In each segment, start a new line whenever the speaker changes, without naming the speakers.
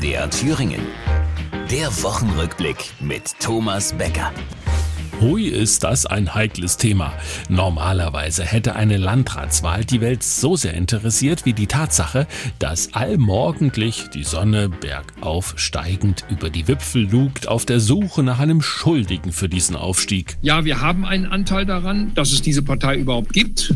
MDR Thüringen. Der Wochenrückblick mit Thomas Becker.
Hui, ist das ein heikles Thema. Normalerweise hätte eine Landratswahl die Welt so sehr interessiert wie die Tatsache, dass allmorgendlich die Sonne bergauf steigend über die Wipfel lugt, auf der Suche nach einem Schuldigen für diesen Aufstieg.
Ja, wir haben einen Anteil daran, dass es diese Partei überhaupt gibt.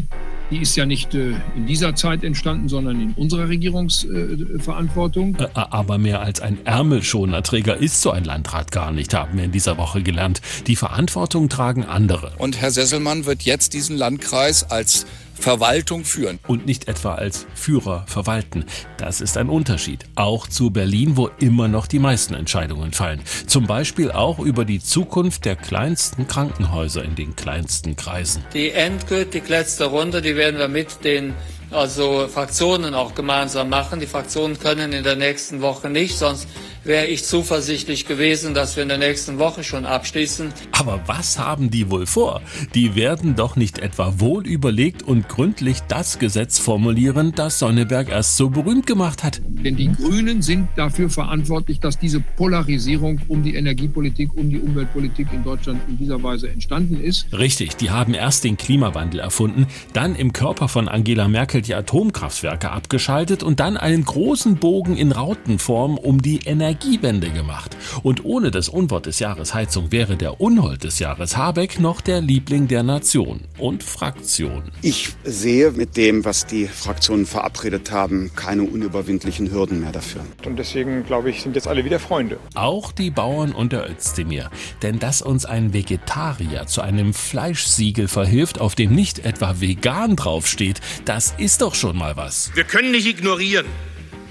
Die ist ja nicht äh, in dieser Zeit entstanden, sondern in unserer Regierungsverantwortung.
Äh, aber mehr als ein Ärmelschonerträger ist so ein Landrat gar nicht, haben wir in dieser Woche gelernt. Die Verantwortung tragen andere.
Und Herr Sesselmann wird jetzt diesen Landkreis als Verwaltung führen.
Und nicht etwa als Führer verwalten. Das ist ein Unterschied. Auch zu Berlin, wo immer noch die meisten Entscheidungen fallen. Zum Beispiel auch über die Zukunft der kleinsten Krankenhäuser in den kleinsten Kreisen.
Die endgültig letzte Runde, die werden wir mit den also Fraktionen auch gemeinsam machen. Die Fraktionen können in der nächsten Woche nicht, sonst wäre ich zuversichtlich gewesen, dass wir in der nächsten Woche schon abschließen.
Aber was haben die wohl vor? Die werden doch nicht etwa wohl überlegt und gründlich das Gesetz formulieren, das Sonneberg erst so berühmt gemacht hat.
Denn die Grünen sind dafür verantwortlich, dass diese Polarisierung um die Energiepolitik, um die Umweltpolitik in Deutschland in dieser Weise entstanden ist.
Richtig, die haben erst den Klimawandel erfunden, dann im Körper von Angela Merkel die Atomkraftwerke abgeschaltet und dann einen großen Bogen in Rautenform um die Energie Energiewende gemacht. Und ohne das Unwort des Jahres Heizung wäre der Unhold des Jahres Habeck noch der Liebling der Nation und Fraktion.
Ich sehe mit dem, was die Fraktionen verabredet haben, keine unüberwindlichen Hürden mehr dafür.
Und deswegen, glaube ich, sind jetzt alle wieder Freunde.
Auch die Bauern und der Özdemir. Denn dass uns ein Vegetarier zu einem Fleischsiegel verhilft, auf dem nicht etwa vegan draufsteht, das ist doch schon mal was.
Wir können nicht ignorieren,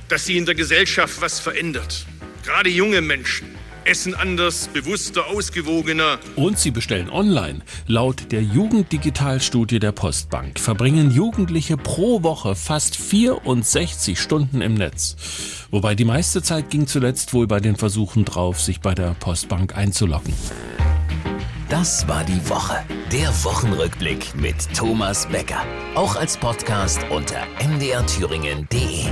dass sie in der Gesellschaft was verändert. Gerade junge Menschen essen anders, bewusster, ausgewogener.
Und sie bestellen online. Laut der Jugenddigitalstudie der Postbank verbringen Jugendliche pro Woche fast 64 Stunden im Netz. Wobei die meiste Zeit ging zuletzt wohl bei den Versuchen drauf, sich bei der Postbank einzuloggen.
Das war die Woche. Der Wochenrückblick mit Thomas Becker. Auch als Podcast unter mdrthüringen.de.